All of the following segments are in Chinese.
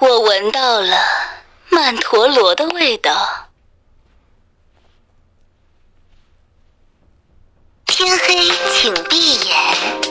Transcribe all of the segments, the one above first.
我闻到了曼陀罗的味道。天黑，请闭眼。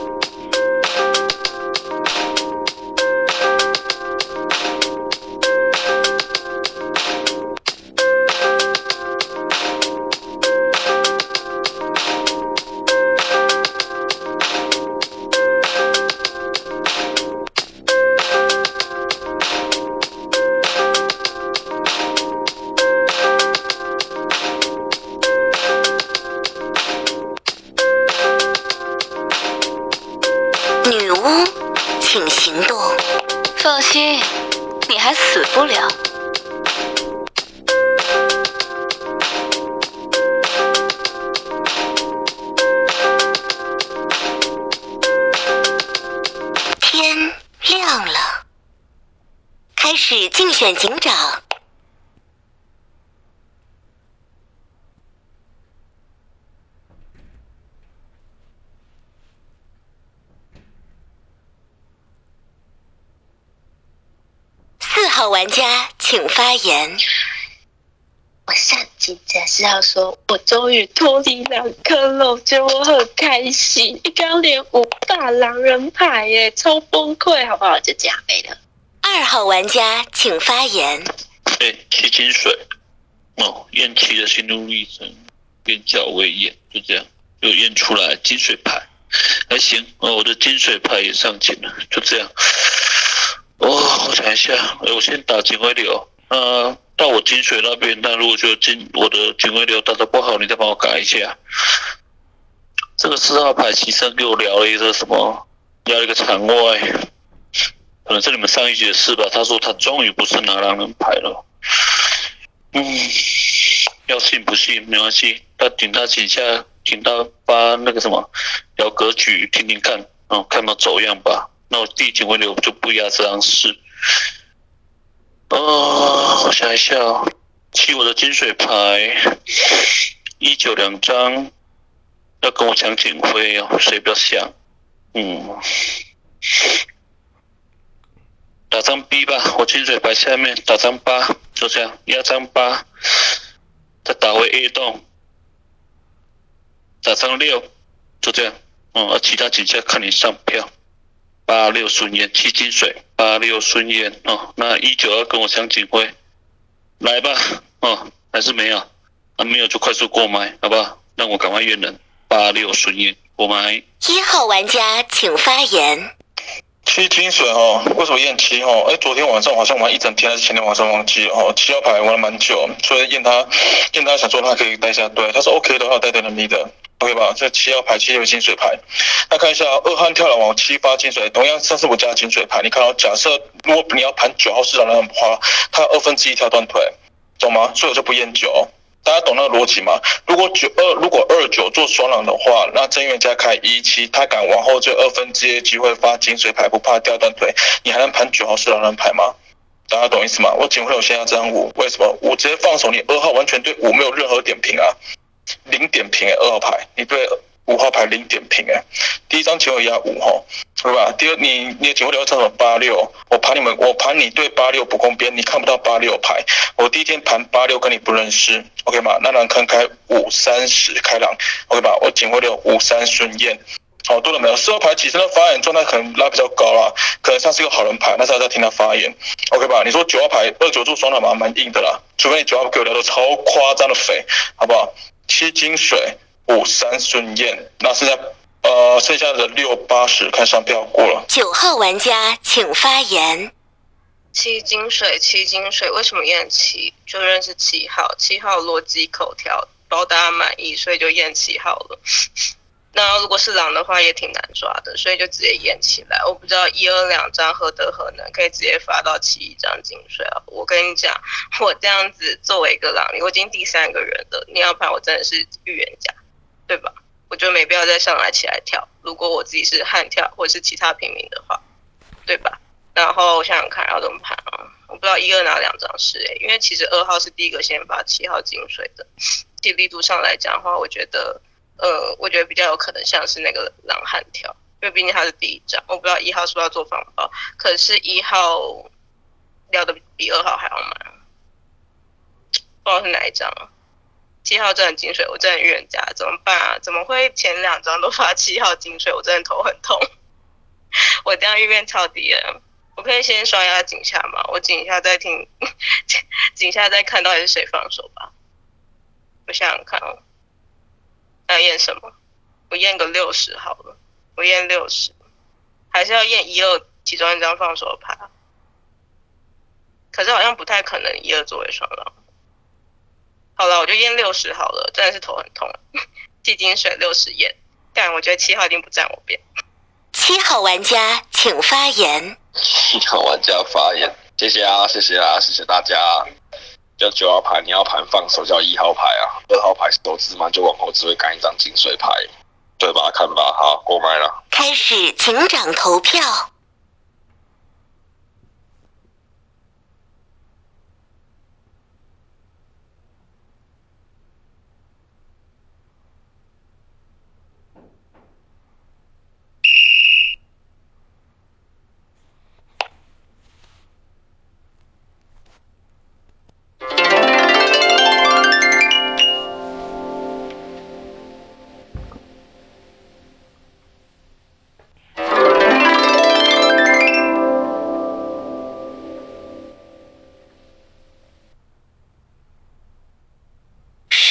发言。我上集只是要说，我终于脱离两颗肉，觉得我很开心。一刚连五大狼人牌耶，超崩溃，好不好？就这样没了。二号玩家请发言。哎，七金水，哦，验七的心路历程，边角位验，就这样，又验出来金水牌，还行哦，我的金水牌也上镜了，就这样。哦，我想一下，哎，我先打警徽流，呃，到我金水那边，那如果觉得金我的警徽流打得不好，你再帮我改一下。这个四号牌其实给我聊了一个什么，聊了一个场外，可能是你们上一集的事吧。他说他终于不是拿狼人牌了。嗯，要信不信没关系，他顶他几下，顶他发那个什么聊格局听听看，嗯，看到走样吧。那我第一警徽流就不压这张事。哦，我想一下哦，七我的金水牌，一九两张，要跟我抢警徽哦，谁不要想？嗯，打张 B 吧，我金水牌下面打张八，就这样压张八，再打回 A 洞，打张六，就这样。嗯，而其他几下看你上票。八六顺烟七金水，八六顺烟哦。那一九二跟我抢警徽，来吧哦，还是没有？啊，没有就快速过麦，好不好？让我赶快验人。八六顺烟过麦。一号玩家请发言。七金水哦，为什么验七哦？哎，昨天晚上好像玩一整天，还是前天晚上忘记哦。七号牌玩了蛮久，所以验他，验他想说他可以带下队，他说 OK 的话带队能力的，OK 吧？这七号牌七有金水牌，那看一下二汉跳了往七发金水，同样三四五加金水牌，你看到假设如果你要盘九号市场的话，他二分之一跳断腿，懂吗？所以我就不验九。大家懂那个逻辑吗？如果九二如果二九做双狼的话，那正元加开一七，他敢往后这二分之一机会发金水牌，不怕掉断腿，你还能盘九号是狼人牌吗？大家懂意思吗？我警徽我先要这张五，为什么？我直接放手，你二号完全对五没有任何点评啊，零点评，二号牌你对五号牌零点评哎，第一张警徽压五号，对吧？第二你你的警徽流叫什么八六？我盘你们，我盘你对八六不公边，你看不到八六牌。我第一天盘八六跟你不认识，OK 吗？那狼坑开五三十开狼，OK 吧？我警徽流五三顺燕，好多了没有？四号牌起身的发言状态可能拉比较高啦，可能像是一个好人牌，但是要再听他发言，OK 吧？你说九号牌二九做双狼嘛，蛮硬的啦，除非你九号给我聊的超夸张的肥，好不好？七金水五三顺燕，那剩下呃剩下的六八十看上票过了。九号玩家请发言。七金水，七金水，为什么验七？就认识七号，七号逻辑口条，包大家满意，所以就验七号了。那如果是狼的话，也挺难抓的，所以就直接验起来。我不知道一二两张何德何能，可以直接发到七一张金水啊！我跟你讲，我这样子作为一个狼，我已经第三个人了，你要盘我真的是预言家，对吧？我就没必要再上来起来跳。如果我自己是悍跳或者是其他平民的话，对吧？然后我想想看要怎么盘啊？我不知道一二哪两张是诶、因为其实二号是第一个先发七号金水的，其力度上来讲的话，我觉得呃，我觉得比较有可能像是那个狼悍跳，因为毕竟他是第一张，我不知道一号是不是要做防爆，可是一号聊的比二号还要慢，不知道是哪一张啊。七号真的金水，我真的预言家，怎么办啊？怎么会前两张都发七号金水？我真的头很痛。我这样预言超低了，我可以先刷一下井下吗？我井下再听，井下再看到底是谁放手吧。我想想看哦，要验什么？我验个六十好了，我验六十，还是要验一二其中一张放手牌？可是好像不太可能一二作为双狼。好了，我就验六十好了，真的是头很痛。季金水六十验，但我觉得七号一定不站我边。七号玩家请发言。七号玩家发言，谢谢啊，谢谢啊，谢谢大家。叫九号牌，你要盘放手叫一号牌啊，二号牌手指嘛就往后只会干一张金水牌，对吧？看吧，好，过麦了。开始警长投票。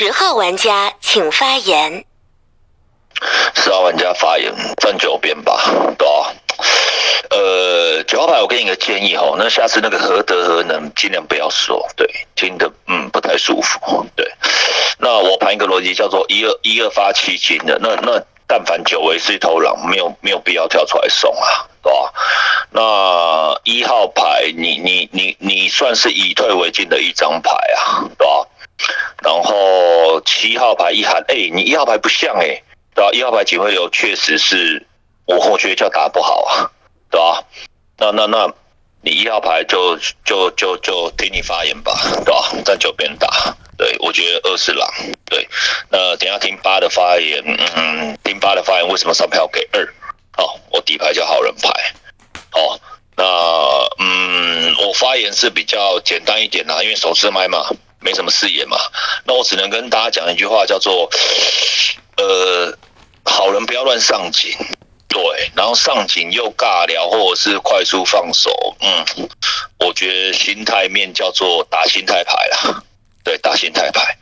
十号玩家请发言。十号玩家发言，站九边吧，对吧？呃，九号牌，我给你个建议哈，那下次那个何德何能尽量不要说，对，听得嗯不太舒服，对。那我盘一个逻辑叫做一二一二发七金的，那那但凡九为是一头狼，没有没有必要跳出来送啊，对吧？那一号牌，你你你你算是以退为进的一张牌啊，对吧？然后七号牌一喊，哎，你一号牌不像哎，对吧？一号牌警徽流确实是我我觉得叫打不好啊，对吧？那那那你一号牌就就就就听你发言吧，对吧？站九边打，对我觉得二是狼，对。那等下听八的发言，嗯，听八的发言为什么上票给二？哦，我底牌叫好人牌，哦，那嗯，我发言是比较简单一点啦，因为手持麦嘛。没什么视野嘛，那我只能跟大家讲一句话，叫做，呃，好人不要乱上井，对，然后上井又尬聊或者是快速放手，嗯，我觉得心态面叫做打心态牌啦，对，打心态牌。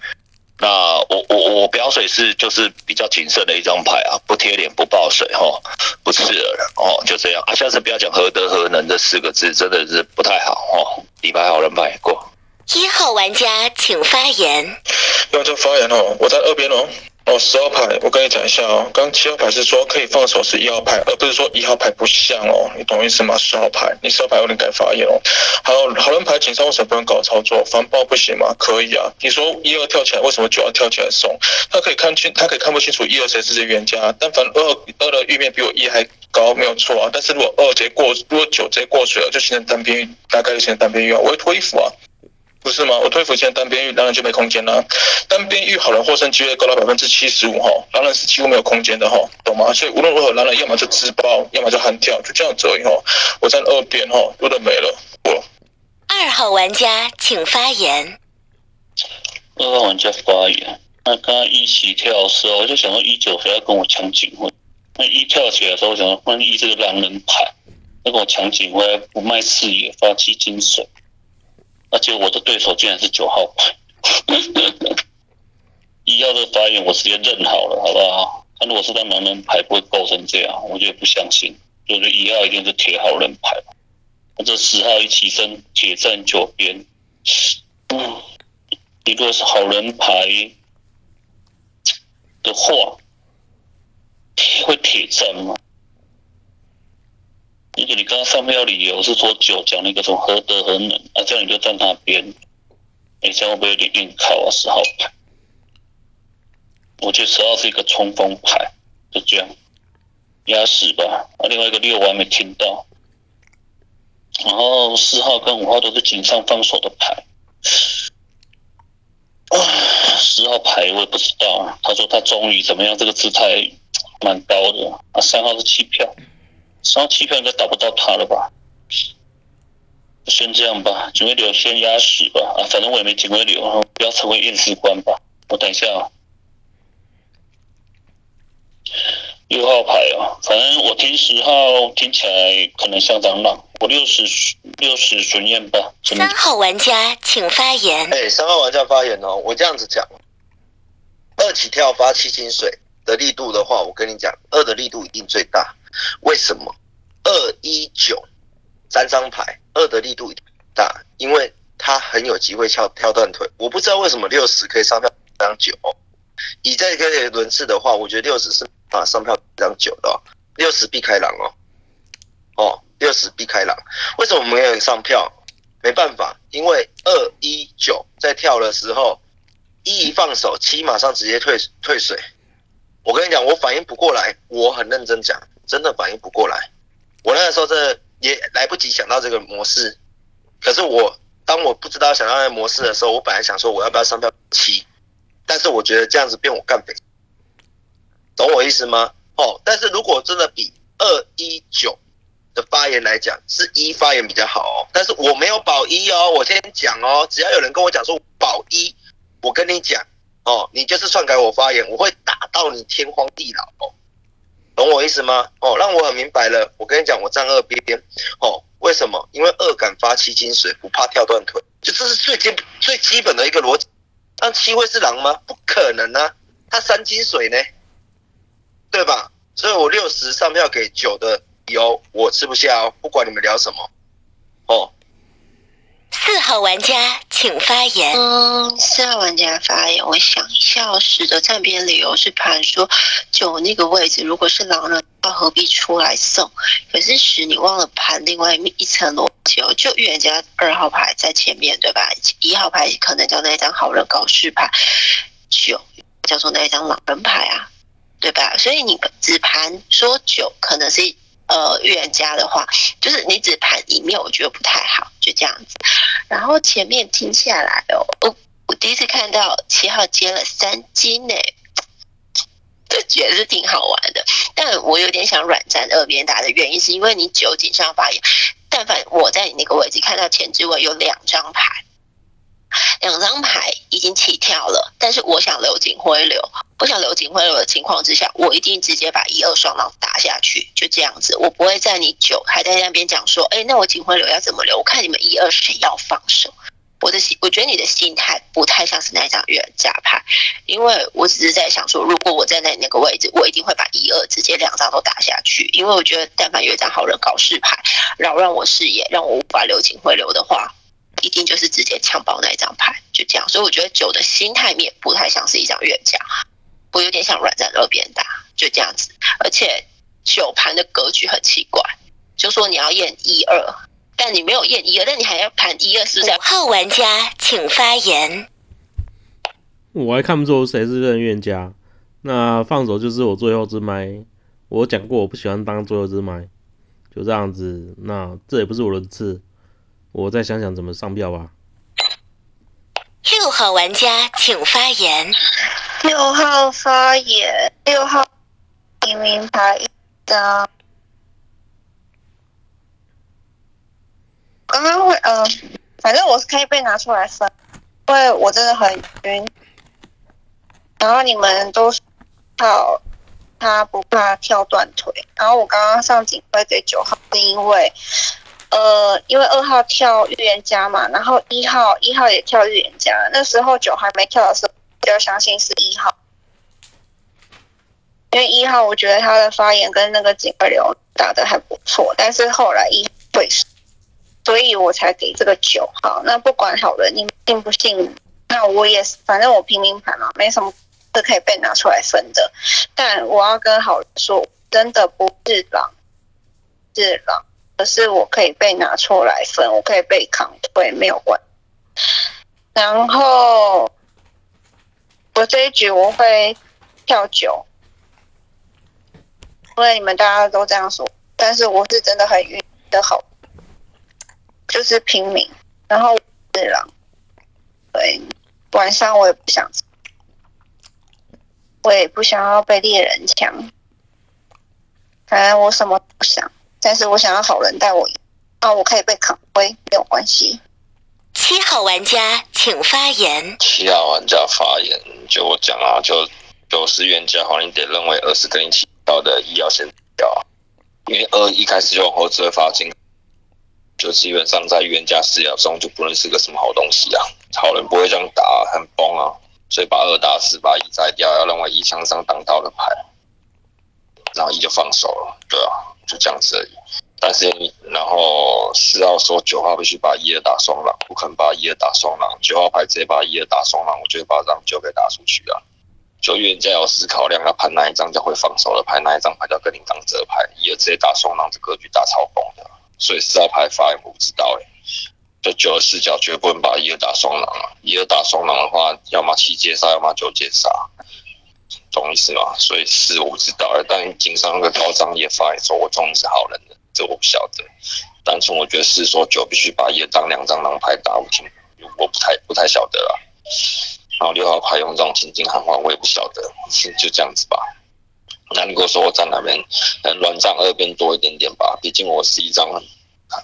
那我我我表水是就是比较谨慎的一张牌啊，不贴脸不爆水哈，不刺耳哦，就这样啊，下次不要讲何德何能这四个字，真的是不太好哦，底牌好人牌过。一号玩家请发言。要就发言哦，我在二边哦。哦，十号牌，我跟你讲一下哦。刚七号牌是说可以放手是一号牌，而不是说一号牌不像哦。你懂意思吗？十号牌，你十号牌有点该发言哦。还有好人牌，警上为什么不能搞操作？防爆不行吗？可以啊。你说一二跳起来，为什么九要跳起来送？他可以看清，他可以看不清楚一二谁是冤家。但凡二二的玉面比我一还高，没有错啊。但是如果二直接过，如果九直接过水了，就形成单边，大概就形成单边玉啊。我会脱衣服啊。不是吗？我推服现在单边玉，狼人就没空间了。单边玉好人获胜几率高达百分之七十五哈，狼人是几乎没有空间的哈，懂吗？所以无论如何，狼人要么就自爆，要么就悍跳，就这样子而已哈。我站二边哈，多的没了。我二号玩家请发言。二号玩家发言。那刚刚一起跳的时候，我就想说一九谁要跟我抢警徽？那一跳起来的时候，我想说万一这个狼人牌，要跟我抢警徽，不卖视野，发起金水。而且我的对手竟然是九号牌，一号的发言我直接认好了，好不好？他如果是当狼人牌，不会构成这样，我就不相信。就是一号一定是铁好人牌，那这十号一起身铁站九边，嗯，你如果是好人牌的话，会铁站吗？因为你刚刚上面要理由是说九讲那个什么何德何能啊，这样你就站他边，哎，这样会不会有点硬靠啊？十号牌，我觉得十号是一个冲锋牌，就这样压死吧。啊，另外一个六我还没听到，然后四号跟五号都是井上放手的牌，啊，十号牌我也不知道，他说他终于怎么样，这个姿态蛮高的啊，三号是弃票。三七票应该打不到他了吧？先这样吧，警卫流先压死吧。啊，反正我也没警徽流，不要成为验尸官吧。我等一下啊。六号牌哦，反正我听十号听起来可能像蟑螂，我六十六十巡验吧。三号玩家请发言。哎，三号玩家发言哦，我这样子讲，二起跳发七金水的力度的话，我跟你讲，二的力度一定最大。为什么？二一九三张牌，二的力度大，因为它很有机会跳跳断腿。我不知道为什么六十可以上票张九，以这个轮次的话，我觉得六十是。啊，上票张九的，六十避开狼哦，哦，六十避开狼，为什么没有人上票？没办法，因为二一九在跳的时候，一一放手，七马上直接退退水。我跟你讲，我反应不过来，我很认真讲，真的反应不过来。我那个时候真的也来不及想到这个模式，可是我当我不知道想到那个模式的时候，我本来想说我要不要上票七，但是我觉得这样子变我干匪。懂我意思吗？哦，但是如果真的比二一九的发言来讲，是一发言比较好哦。但是我没有保一哦，我先讲哦。只要有人跟我讲说保一，我跟你讲哦，你就是篡改我发言，我会打到你天荒地老哦。懂我意思吗？哦，让我很明白了。我跟你讲，我站二边哦。为什么？因为二敢发七金水，不怕跳断腿，就这是最基最基本的一个逻辑。但七会是狼吗？不可能啊，他三金水呢。对吧？所以我六十上票给九的油，我吃不下哦。不管你们聊什么，哦。四号玩家请发言。嗯，四号玩家发言，我想一下，十的站边理由是盘说九那个位置如果是狼人，他何必出来送？可是十你忘了盘另外一层逻辑哦，就预言家二号牌在前面对吧？一号牌可能叫那一张好人搞事牌，九叫做那一张狼人牌啊。对吧？所以你只盘说九可能是呃预言家的话，就是你只盘一面，我觉得不太好，就这样子。然后前面听下来哦，我我第一次看到七号接了三金呢，就觉得是挺好玩的。但我有点想软战二边打的原因，是因为你九井上发言，但凡我在你那个位置看到前置位有两张牌。两张牌已经起跳了，但是我想留警徽流，我想留警徽流的情况之下，我一定直接把一二双狼打下去，就这样子，我不会在你九还在那边讲说，哎，那我警徽流要怎么留？我看你们一二谁要放手？我的心，我觉得你的心态不太像是那一张预言家牌，因为我只是在想说，如果我在那那个位置，我一定会把一二直接两张都打下去，因为我觉得但凡有一张好人搞事牌，扰乱我视野，让我无法留警徽流的话。一定就是直接抢爆那一张牌，就这样。所以我觉得九的心态面不太像是一张冤家，我有点像软在二边打，就这样子。而且九盘的格局很奇怪，就说你要验一二，但你没有验一二，但你还要盘一二，是不是？号玩家请发言。我还看不出谁是任冤家，那放手就是我最后之麦。我讲过我不喜欢当最后之麦，就这样子。那这也不是我的字。我再想想怎么上票吧。六号玩家请发言。六号发言。六号明明牌一张。刚刚会呃，反正我是可以被拿出来分，因为我真的很晕。然后你们都好，他不怕跳断腿。然后我刚刚上警徽给九号，是因为。呃，因为二号跳预言家嘛，然后一号一号也跳预言家，那时候九还没跳的时候，比较相信是一号，因为一号我觉得他的发言跟那个警二流打的还不错，但是后来一会，所以我才给这个九号。那不管好了，你信不信？那我也是，反正我平民牌嘛，没什么是可以被拿出来分的。但我要跟好人说，真的不是狼，是狼。可是我可以被拿出来分，我可以被扛退，没有关。然后我这一局我会跳九，因为你们大家都这样说，但是我是真的很晕的好，就是平民，然后是狼，对，晚上我也不想，我也不想要被猎人抢，反正我什么都不想。但是我想要好人带我，啊，我可以被扛灰，没有关。系？七号玩家请发言。七号玩家发言，就我讲啊，就九十原价好，你得认为二是跟你起到的一要先掉啊，因为二一开始就往后只会发金，就基本上在冤家视角中就不能是个什么好东西啊，好人不会这样打，很崩啊，所以把二打死，把一摘掉，要认为一枪上挡到了牌，然后一就放手了，对啊，就这样子而已。但是，然后四号说九号必须把一二打双狼，不肯把一二打双狼，九号牌直接把一二打双狼，我就会把这张九给打出去啊。就预言家有思考量，要盘哪一张叫会放手的牌，哪一张牌叫跟你当折牌，一二直接打双狼，这格局打超崩的。所以四号牌发言我不知道哎，就九的视角绝不能把一二打双狼啊，一二打双狼的话，要么七接杀，要么九接杀。懂意思吗？所以四我不知道，但经商那个高张也发言说，我终于是好人了。这我不晓得，单纯我觉得是说九必须把一张两张狼牌打，我听我不太不太晓得了。然后六号牌用这种情境喊话，我也不晓得，就这样子吧。那如果说我站哪边，能乱账二边多一点点吧，毕竟我是一张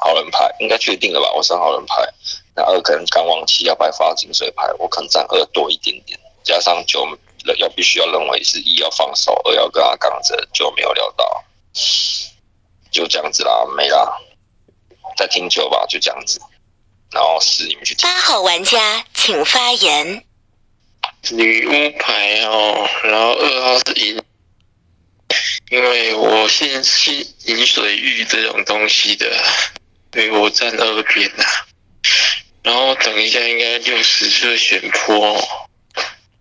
好人牌，应该确定了吧？我是好人牌，那二可能刚往七要白发金水牌，我可能占二多一点点，加上九要必须要认为是一要放手，二要跟他杠着，就没有料到。就这样子啦，没啦，再听球吧，就这样子。然后是你们去听。八号玩家请发言。女巫牌哦，然后二号是银，因为我信信银水玉这种东西的，所以我站二边呐。然后等一下应该六十岁选坡，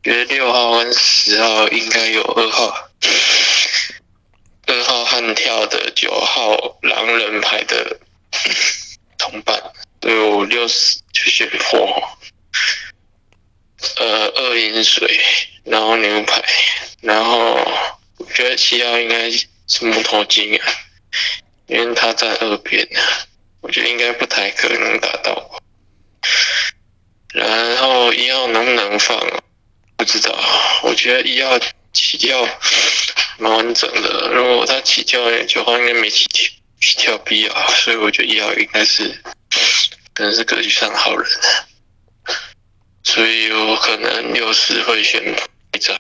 觉得六号跟十号应该有二号。二号悍跳的九号狼人牌的同伴，所以我六十就选破。呃，二饮水，然后牛排，然后我觉得七号应该是木头精啊，因为他在二边啊，我觉得应该不太可能打到我。然后一号能不能放？不知道，我觉得一号起跳。蛮完整的，如果他起跳九号应该没起跳，起跳必要，所以我觉得一号应该是可能是格局上好人，所以我可能六十会选一张，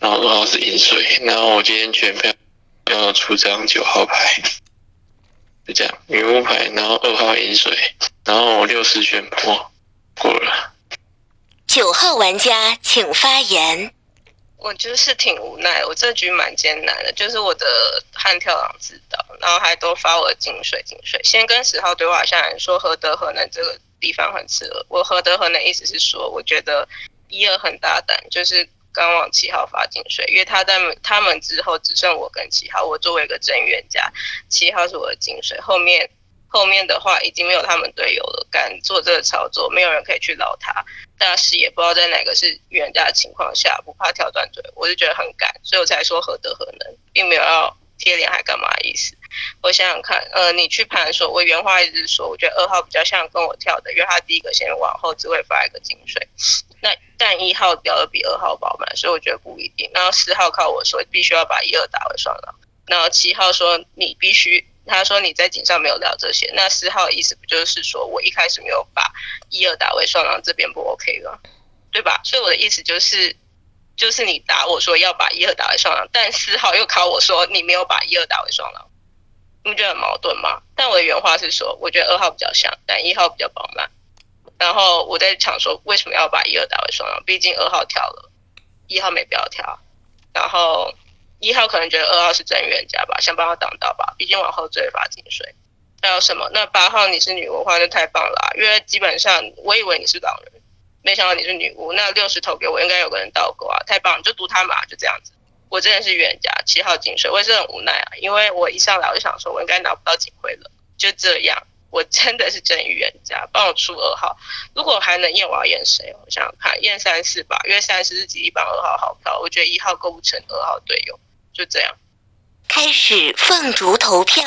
然后二号是银水，然后我今天全票要出张九号牌，就这样女巫牌，然后二号银水，然后我六十选破过了。九号玩家请发言。我就是挺无奈，我这局蛮艰难的，就是我的悍跳狼知道，然后还都发我的金水金水。先跟十号对话下来说何德何能这个地方很适合我，何德何能意思是说，我觉得一二很大胆，就是刚往七号发金水，因为他在他们之后只剩我跟七号，我作为一个真预言家，七号是我的金水，后面。后面的话已经没有他们队友了，敢做这个操作，没有人可以去捞他。大师也不知道在哪个是预言家的情况下，不怕跳断腿，我就觉得很敢，所以我才说何德何能，并没有要贴脸还干嘛意思。我想想看，呃，你去盘说，我原话一直说，我觉得二号比较像跟我跳的，因为他第一个先往后只会发一个金水，那但一号表的比二号饱满，所以我觉得不一定。然后四号靠我说必须要把一二打回双狼，然后七号说你必须。他说你在警上没有聊这些，那四号的意思不就是说我一开始没有把一二打为双狼，这边不 OK 了，对吧？所以我的意思就是，就是你打我说要把一二打为双狼，但四号又考我说你没有把一二打为双狼，你不觉得很矛盾吗？但我的原话是说，我觉得二号比较像，但一号比较饱满。然后我在想说，为什么要把一二打为双狼？毕竟二号跳了，一号没必要跳。然后。一号可能觉得二号是真预言家吧，想帮他挡到吧，毕竟往后追发金水。还有什么？那八号你是女巫的话就太棒了，因为基本上我以为你是狼人，没想到你是女巫。那六十投给我，应该有个人倒钩啊，太棒，就赌他嘛，就这样子。我真的是预言家，七号金水，我也是很无奈啊，因为我一上来我就想说，我应该拿不到警徽了，就这样。我真的是真预言家，帮我出二号。如果还能验，我要验谁？我想想看，验三四吧，因为三四是几一帮二号好票，我觉得一号构不成二号队友。就这样，开始凤竹投票。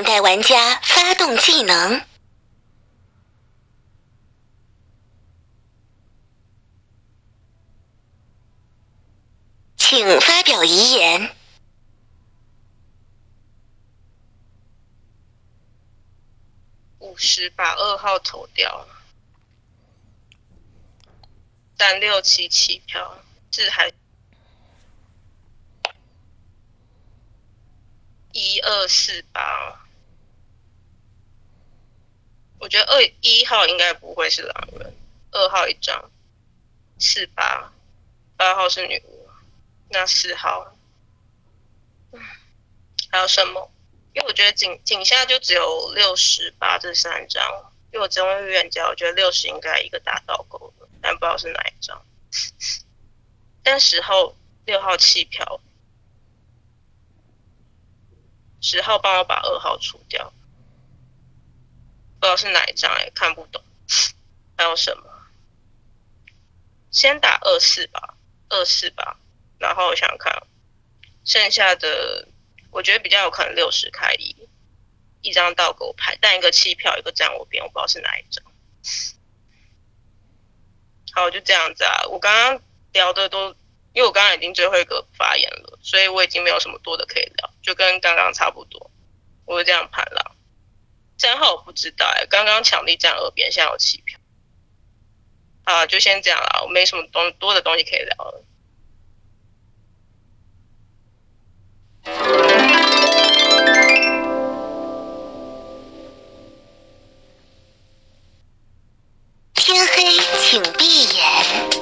等待玩家发动技能，请发表遗言。五十把二号投掉，三六七起票，这还一二四八。我觉得二一号应该不会是狼人，二号一张，四八，八号是女巫，那四号，还有什么？因为我觉得井井下就只有六十八这三张，因为我只用预言家，我觉得六十应该一个大倒钩了，但不知道是哪一张。但十号六号弃票，十号帮我把二号除掉。不知道是哪一张哎，看不懂。还有什么？先打二四吧，二四吧。然后我想看，剩下的我觉得比较有可能六十开一，一张倒狗牌，但一个弃票，一个站我边，我不知道是哪一张。好，就这样子啊。我刚刚聊的都，因为我刚刚已经最后一个发言了，所以我已经没有什么多的可以聊，就跟刚刚差不多。我就这样盘了。三号我不知道哎，刚刚强力站耳边，现在有弃票。啊，就先这样了，我没什么东多的东西可以聊了。天黑，请闭眼。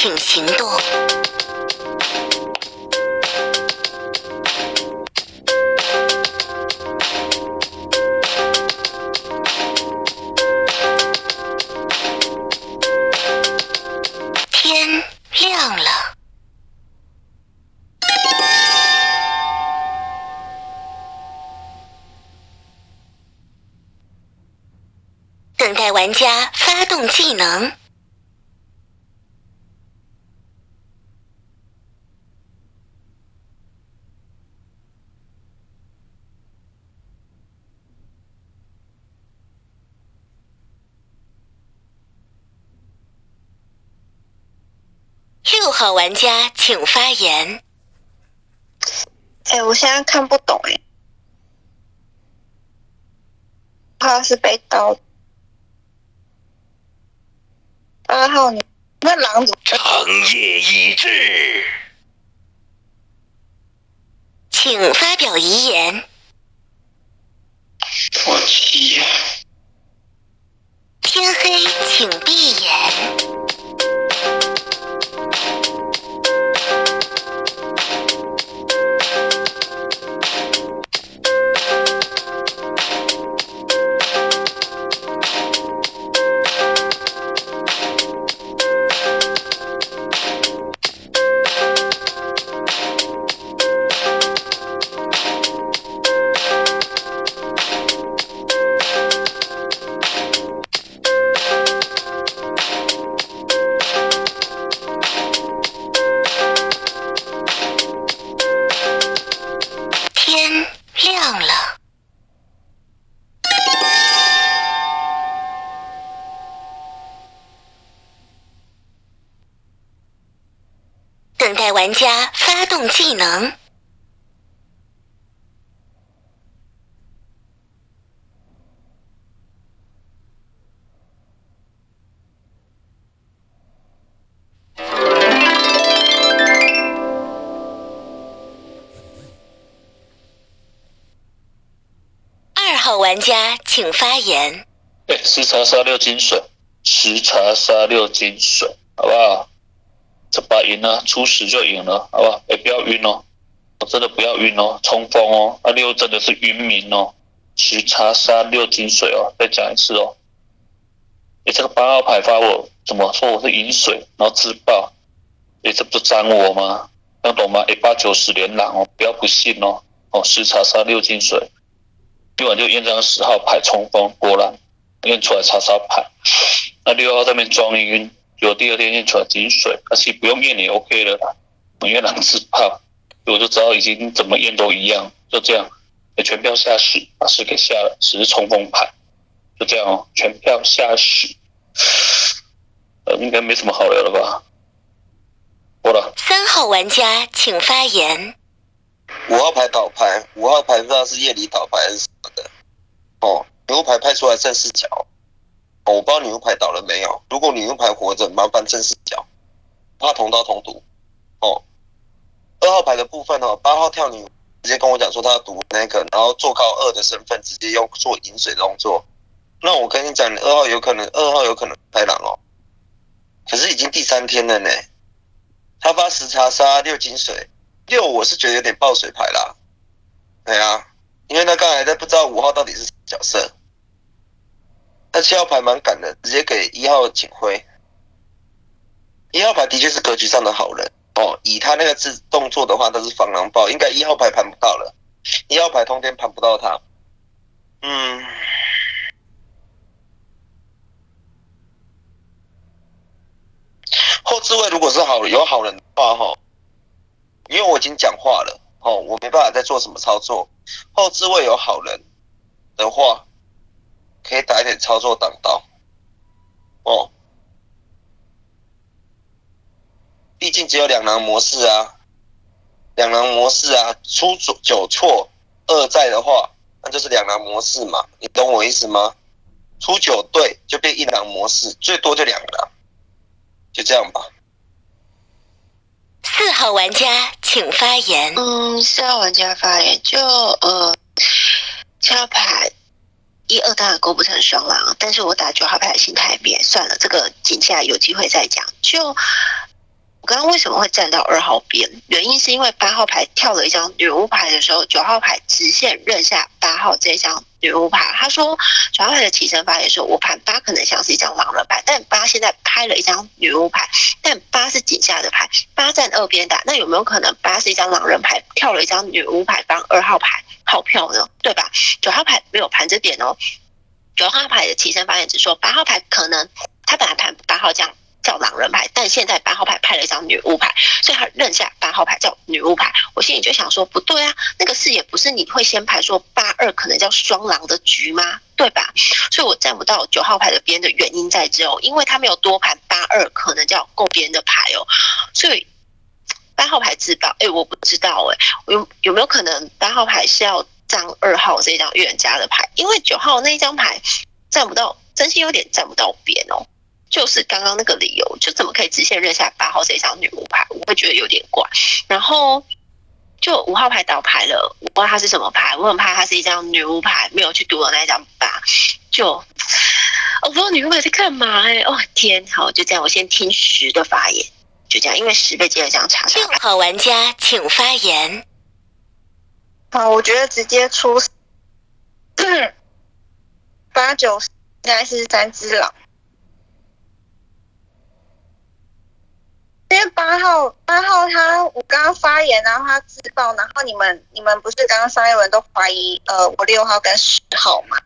请行动。玩家请发言。哎、我现在看不懂哎、他是被刀。二号你那狼怎么？长夜已至，请发表遗言。我天黑，请闭眼。十茶杀六金水，十茶杀六金水，好不好？这把赢了，初始就赢了，好不好？哎，不要晕哦，我真的不要晕哦，冲锋哦，那六真的是晕民哦，十茶杀六金水哦，再讲一次哦。哎，这个八号牌发我怎么说我是饮水，然后自爆，哎，这不是脏我吗？能懂吗？哎，八九十连狼哦，不要不信哦。哦，十查杀六金水，今晚就验张十号牌冲锋，果然验出来查杀牌。那六号这边装晕，就第二天验出来金水，而且不用验也 OK 了啦。因为狼自怕，我就知道已经怎么验都一样，就这样。全票下十，把十给下了，十是冲锋牌，就这样哦。全票下十，呃，应该没什么好聊了吧？过了。三号玩家请发言。五号牌倒牌，五号牌不知道是夜里倒牌还是什么的。哦，牛牌拍出来正视角。我不知道牛牌倒了没有。如果牛牌活着，麻烦正视角，怕同刀同毒。哦，二号牌的部分哦，八号跳女直接跟我讲说他要赌那个，然后做靠二的身份直接用做饮水动作。那我跟你讲，二号有可能，二号有可能开狼哦。可是已经第三天了呢。他发十查杀六金水。六我是觉得有点爆水牌啦，对啊，因为他刚才在不知道五号到底是角色，那七号牌蛮赶的，直接给一号警徽。一号牌的确是格局上的好人哦，以他那个自动作的话，他是防狼豹，应该一号牌盘不到了，一号牌通天盘不到他。嗯，后置位如果是好有好人的话，哈。因为我已经讲话了，哦，我没办法再做什么操作。后置位有好人的话，可以打一点操作挡刀，哦，毕竟只有两狼模式啊，两狼模式啊，出九错二在的话，那就是两狼模式嘛，你懂我意思吗？出九对就变一狼模式，最多就两狼，就这样吧。四号玩家请发言。嗯，四号玩家发言就呃，七号牌一二当然勾不成双狼，但是我打九号牌的心态变，算了，这个井下有机会再讲。就我刚刚为什么会站到二号边？原因是因为八号牌跳了一张女巫牌的时候，九号牌直线认下八号这张女巫牌。他说九号牌的起身发言说，我盘八可能像是一张狼人牌，但八现在拍了一张女巫牌，但八是井下的牌，八站二边打，那有没有可能八是一张狼人牌，跳了一张女巫牌帮二号牌号票呢？对吧？九号牌没有盘这点哦，九号牌的起身发言只说八号牌可能他本来盘八号这样。叫狼人牌，但现在八号牌派了一张女巫牌，所以他认下八号牌叫女巫牌。我心里就想说，不对啊，那个视野不是你会先排说八二可能叫双狼的局吗？对吧？所以我站不到九号牌的边的原因在这哦，因为他没有多盘八二可能叫够边的牌哦，所以八号牌自爆。哎，我不知道哎，有有没有可能八号牌是要张二号这张预言家的牌？因为九号那一张牌站不到，真心有点站不到边哦。就是刚刚那个理由，就怎么可以直线认下八号这张女巫牌？我会觉得有点怪。然后就五号牌倒牌了，我不知道它是什么牌，我很怕它是一张女巫牌，没有去读的那张八。就我不知道女巫牌在干嘛哎！哦天，好就这样，我先听十的发言，就这样，因为十倍接着这样查。六号玩家请发言。好，我觉得直接出 八九应该是三只狼。因为八号八号他我刚刚发言，然后他自爆，然后你们你们不是刚刚上一轮都怀疑呃我六号跟十号嘛，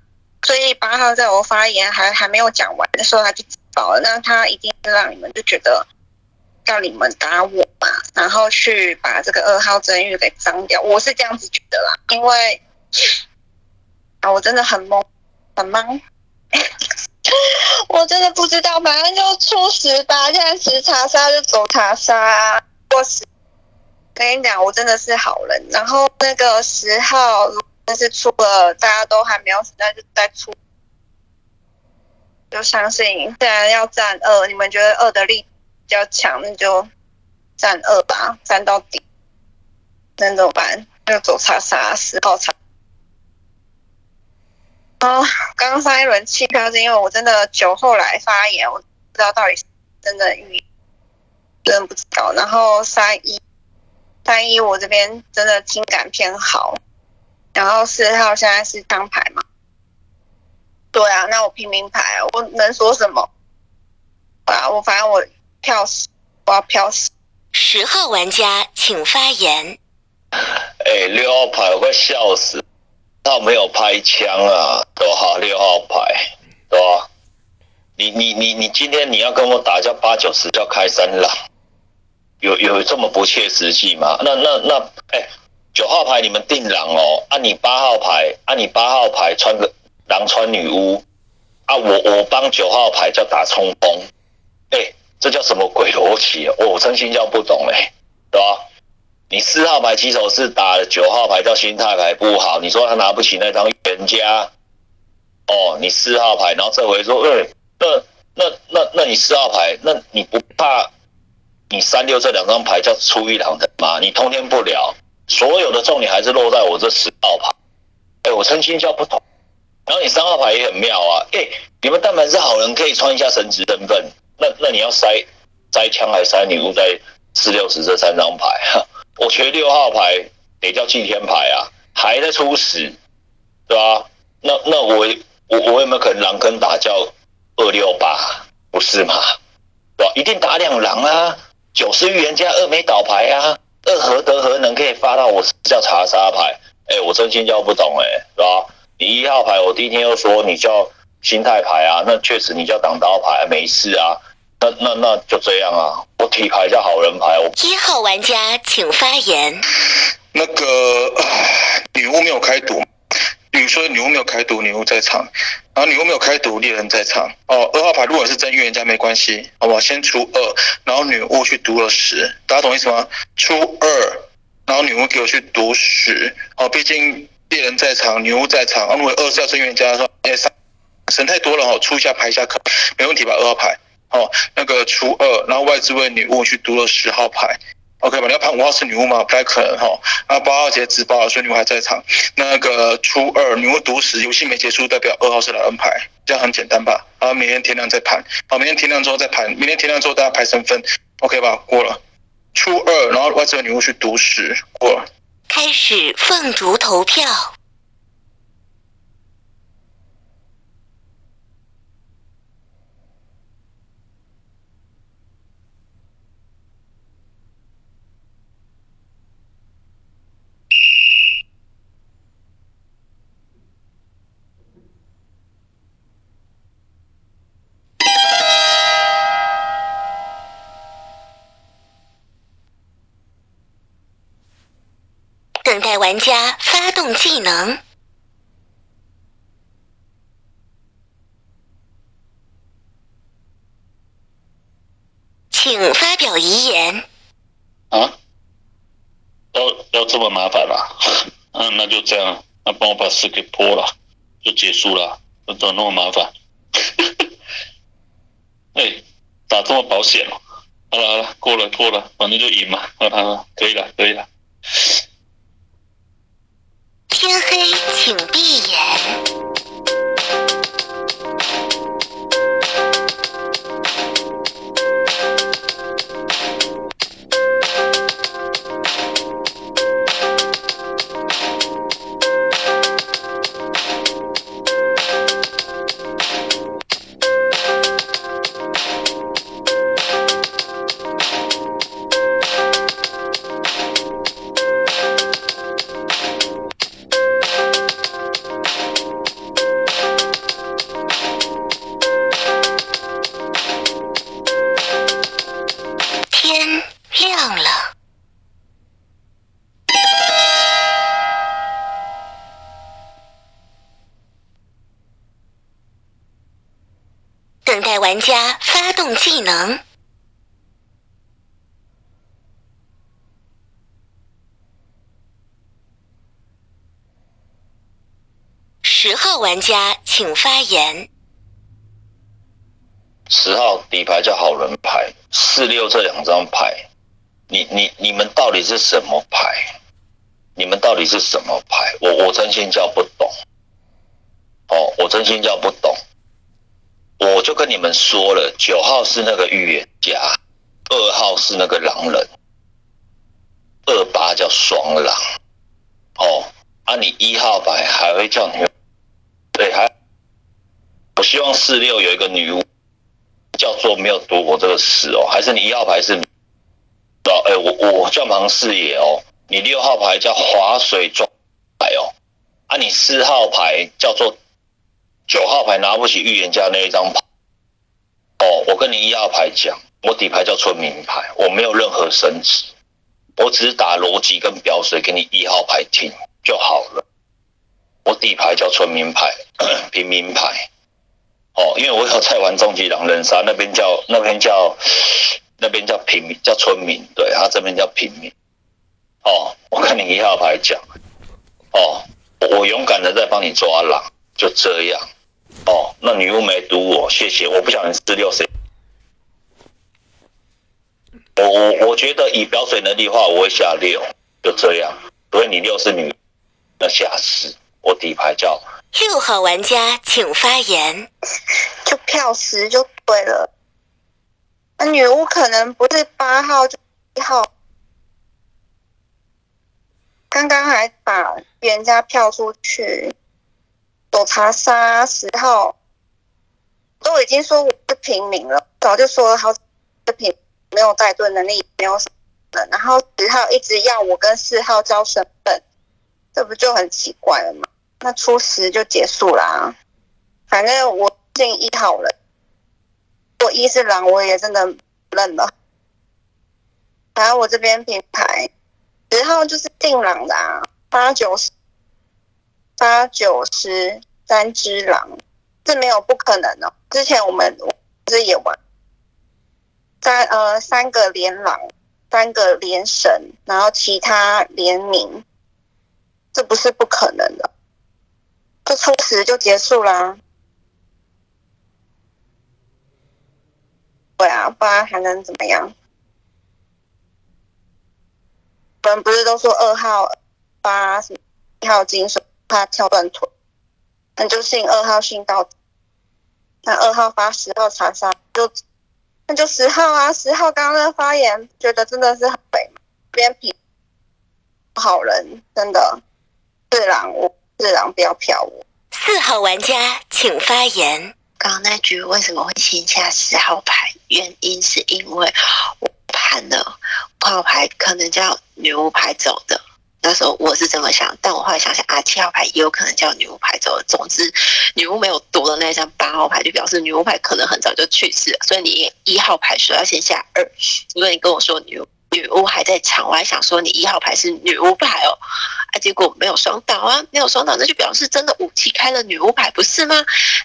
所以八号在我发言还还没有讲完的时候他就自爆了，那他一定让你们就觉得叫你们打我嘛，然后去把这个二号真玉给脏掉，我是这样子觉得啦，因为啊我真的很懵很懵。我真的不知道，反正就出十八，现在十查杀就走查杀。过十，跟你讲，我真的是好人。然后那个十号，但是出了，大家都还没有死，那就再出。就相信，既然要站二，你们觉得二的力比较强，那就站二吧，站到底。那怎么办？就走查杀，十号查。哦，刚刚上一轮弃票是因为我真的酒后来发言，我不知道到底真的预，真的不知道。然后三一，三一我这边真的听感偏好，然后四号现在是张牌嘛？对啊，那我拼命牌，我能说什么？啊，我反正我票死，我要票死。十号玩家请发言。哎，六号牌我快笑死，他没有拍枪啊，对吧？六号牌，对吧？你你你你今天你要跟我打叫八九十叫开三狼，有有这么不切实际吗？那那那，哎，九号牌你们定狼哦，啊你八号牌，啊你八号牌穿个狼穿女巫，啊我我帮九号牌叫打冲锋，哎，这叫什么鬼逻辑？哦，我真心叫不懂哎，对吧？你四号牌起手是打九号牌叫心态牌不好，你说他拿不起那张预言家，哦，你四号牌，然后这回说，嗯，那那那那你四号牌，那你不怕你三六这两张牌叫出一两的吗？你通天不了，所有的重点还是落在我这十号牌，哎，我真心叫不懂。然后你三号牌也很妙啊，哎，你们但凡是好人可以穿一下神职身份，那那你要塞塞枪还塞女巫在四六十这三张牌哈。我觉得六号牌得叫祭天牌啊，还在初始，对吧？那那我我我有没有可能狼跟打叫二六八？不是嘛？对吧？一定打两狼啊！九是预言家，二没倒牌啊，二何德何能可以发到我叫查杀牌？哎，我真心叫不懂哎，是吧？你一号牌，我第一天又说你叫心态牌啊，那确实你叫挡刀牌没事啊。那那那就这样啊！我体牌叫好人牌。我一号玩家请发言。那个女巫没有开毒，比如说女巫没有开毒，女巫在场，然后女巫没有开毒，猎人在场。哦，二号牌如果是真预言家没关系，好不好？先出二，然后女巫去读了十，大家懂意思吗？出二，然后女巫给我去读十。哦，毕竟猎人在场，女巫在场。如果二是要真预言家的话，哎，神太多了哦，出一下牌一下可没问题吧？二号牌。哦，那个初二，然后外置位女巫去读了十号牌，OK 吧？你要判五号是女巫吗？不太可能哈。然后八号直接自爆，所以女巫还在场。那个初二女巫读十，游戏没结束，代表二号是狼人牌，这样很简单吧？然后明天天亮再盘，好，明天天亮之后再盘，明天天亮之后大家排身份，OK 吧？过了。初二，然后外置位女巫去读十，过了。开始凤竹投票。等待玩家发动技能，请发表遗言。啊？要要这么麻烦啦？嗯，那就这样，那帮我把事给破了，就结束了，怎么那么麻烦？哎，打这么保险哦？好了好了，过了过了，反正就赢嘛，好了，可以了可以了。天黑，请闭眼。十号玩家请发言。十号底牌叫好人牌，四六这两张牌，你你你们到底是什么牌？你们到底是什么牌？我我真心叫不懂。哦，我真心叫不懂。我就跟你们说了，九号是那个预言家，二号是那个狼人，二八叫双狼。哦，啊，你一号牌还会叫你，对，还我希望四六有一个女巫。叫做没有读过这个事哦，还是你一号牌是？哦，哎，我我叫盲视野哦，你六号牌叫划水装牌哦，啊，你四号牌叫做九号牌拿不起预言家那一张牌。哦，我跟你一号牌讲，我底牌叫村民牌，我没有任何升值，我只是打逻辑跟表水给你一号牌听就好了。我底牌叫村民牌，平民牌。哦，因为我有在玩终极狼人杀，那边叫那边叫那边叫平民，叫村民，对，他这边叫平民。哦，我看你一号牌讲，哦，我勇敢的在帮你抓狼，就这样。哦，那女巫没毒我，谢谢。我不晓得你四六谁。我我我觉得以表水能力的话，我会下六，就这样。所以你六是女，那下四，我底牌叫。六号玩家请发言。就票十就对了。那女巫可能不是八号就一号。刚刚还把人家票出去。躲查杀十号，都已经说我是平民了，早就说了好，这平没有带队能力，没有什么。然后十号一直要我跟四号交身份，这不就很奇怪了吗？那初十就结束啦。反正我进一号了，我一是狼，我也真的认了。反正我这边品牌十号就是定狼的啊，八九十。八九十三只狼，这没有不可能哦。之前我们不是也玩三呃三个连狼，三个连神，然后其他联名，这不是不可能的。就初十就结束啦。对啊，不然还能怎么样？我们不是都说二号八什么一号金水？怕跳断腿，那就信二号信到。那二号发十号查杀，就那就十号啊！十号刚刚那发言，觉得真的是很美，边皮好人，真的四郎，我四郎不要票我。四号玩家请发言。刚刚那局为什么会先下十号牌？原因是因为我盘了五号牌，可能叫女巫牌走的。那时候我是这么想，但我后来想想啊，七号牌也有可能叫女巫牌走的。总之，女巫没有夺的那张八号牌，就表示女巫牌可能很早就去世了。所以你一号牌说要先下二，如果你跟我说女女巫还在场，我还想说你一号牌是女巫牌哦，啊，结果没有双倒啊，没有双倒，那就表示真的武器开了女巫牌，不是吗？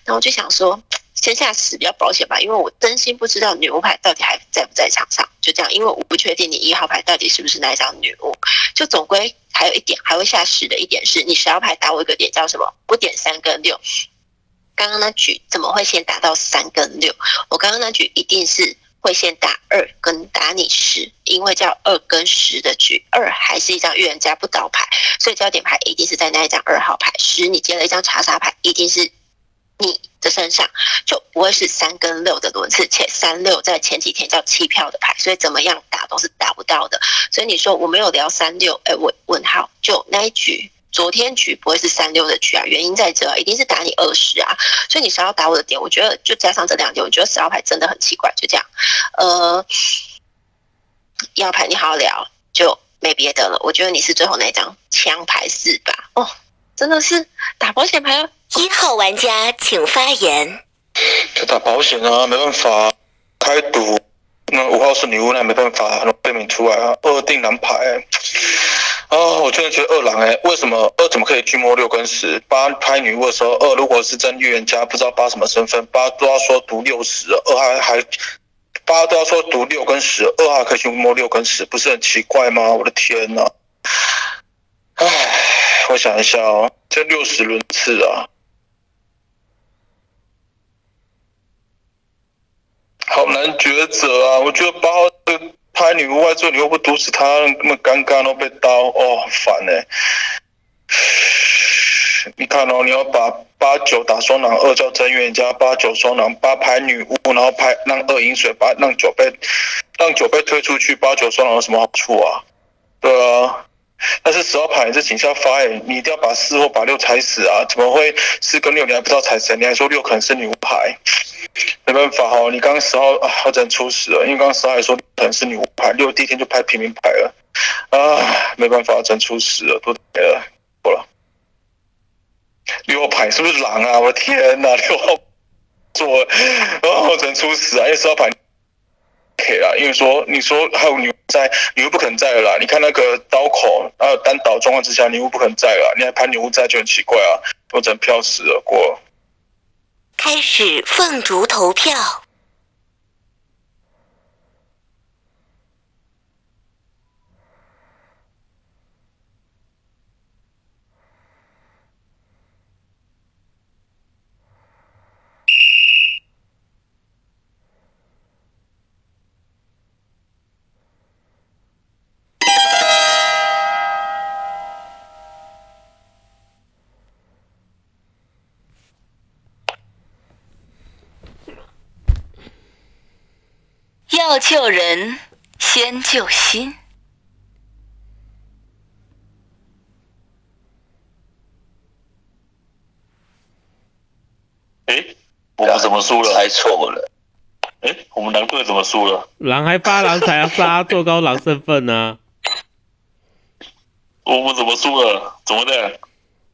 然后就想说。先下十比较保险吧，因为我真心不知道女巫牌到底还在不在场上。就这样，因为我不确定你一号牌到底是不是那一张女巫。就总归还有一点，还会下十的一点是，你十号牌打我一个点叫什么？我点三跟六。刚刚那局怎么会先打到三跟六？我刚刚那局一定是会先打二跟打你十，因为叫二跟十的局，二还是一张预言家不倒牌，所以焦点牌一定是在那一张二号牌。十你接了一张查杀牌，一定是。你的身上就不会是三跟六的轮次，且三六在前几天叫弃票的牌，所以怎么样打都是打不到的。所以你说我没有聊三六，哎，问问号，就那一局，昨天局不会是三六的局啊？原因在这，一定是打你二十啊。所以你想要打我的点，我觉得就加上这两点，我觉得十号牌真的很奇怪。就这样，呃，一号牌你好好聊，就没别的了。我觉得你是最后那张枪牌四吧？哦，真的是打保险牌。一号玩家请发言。就打保险啊，没办法，开赌。那五号是女巫，那没办法，背名出来啊。二定蓝牌，啊，我真的觉得二狼哎，为什么二怎么可以去摸六跟十？八拍女巫的时候，二如果是真预言家，不知道八什么身份，八都要说读六十，二还还八都要说读六跟十，二还可以去摸六跟十，不是很奇怪吗？我的天呐！唉，我想一下哦，这六十轮次啊。好难抉择啊！我觉得八号拍女巫外做，你又不毒死他，那么尴尬都被刀，哦，烦呢。你看哦，你要把八九打双狼，二叫真元加，八九双狼，八拍女巫，然后拍让二饮水，把让九被让九被推出去，八九双狼有什么好处啊？对啊。但是十号牌是警校发哎，你一定要把四或把六踩死啊！怎么会四跟六你还不知道踩谁？你还说六可能是女巫牌？没办法哈，你刚刚十号啊，我只能出事了，因为刚刚十号还说可能是女巫牌，六第一天就拍平民牌了，啊，没办法，真出事了，都没了，错了。六号牌是不是狼啊？我的天哪，六号做，啊，我只能出事啊，因为十号牌。可以啦，因为说你说还有女在，女巫不肯在了啦。你看那个刀口，还有单倒状况之下，女巫不肯在了，你还拍女巫在就很奇怪啊，我整票死了过。开始凤竹投票。要救人，先救心。哎，我们怎么输了？猜错了。哎，我们狼队怎么输了？狼还发狼才杀，做高狼身份呢、我们怎么输了？怎么的？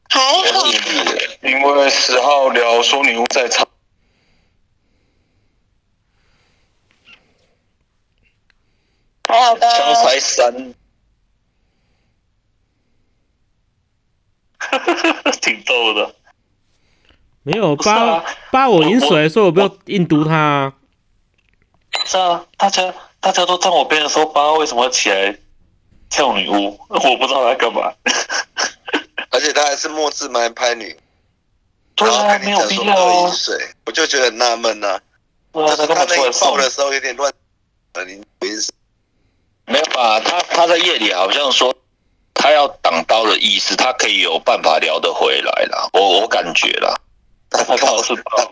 还好，因为十号聊说女巫在场，还好刚枪刚才三，挺逗的。没有八啊八我饮水，我所以我不要硬毒他、啊。是啊，大家大家都站我边的时候，八为什么要起来跳女巫？我不知道他干嘛。而且他还是墨字蛮拍女，对啊，没有必要饮。水，我就觉得很纳闷呐。对啊，他那一嘛出来送爆？的时候有点乱，呃，你原因是没有吧？他他在夜里好像说他要挡刀的意思，他可以有办法聊得回来啦。我我感觉啦，他刚好是挡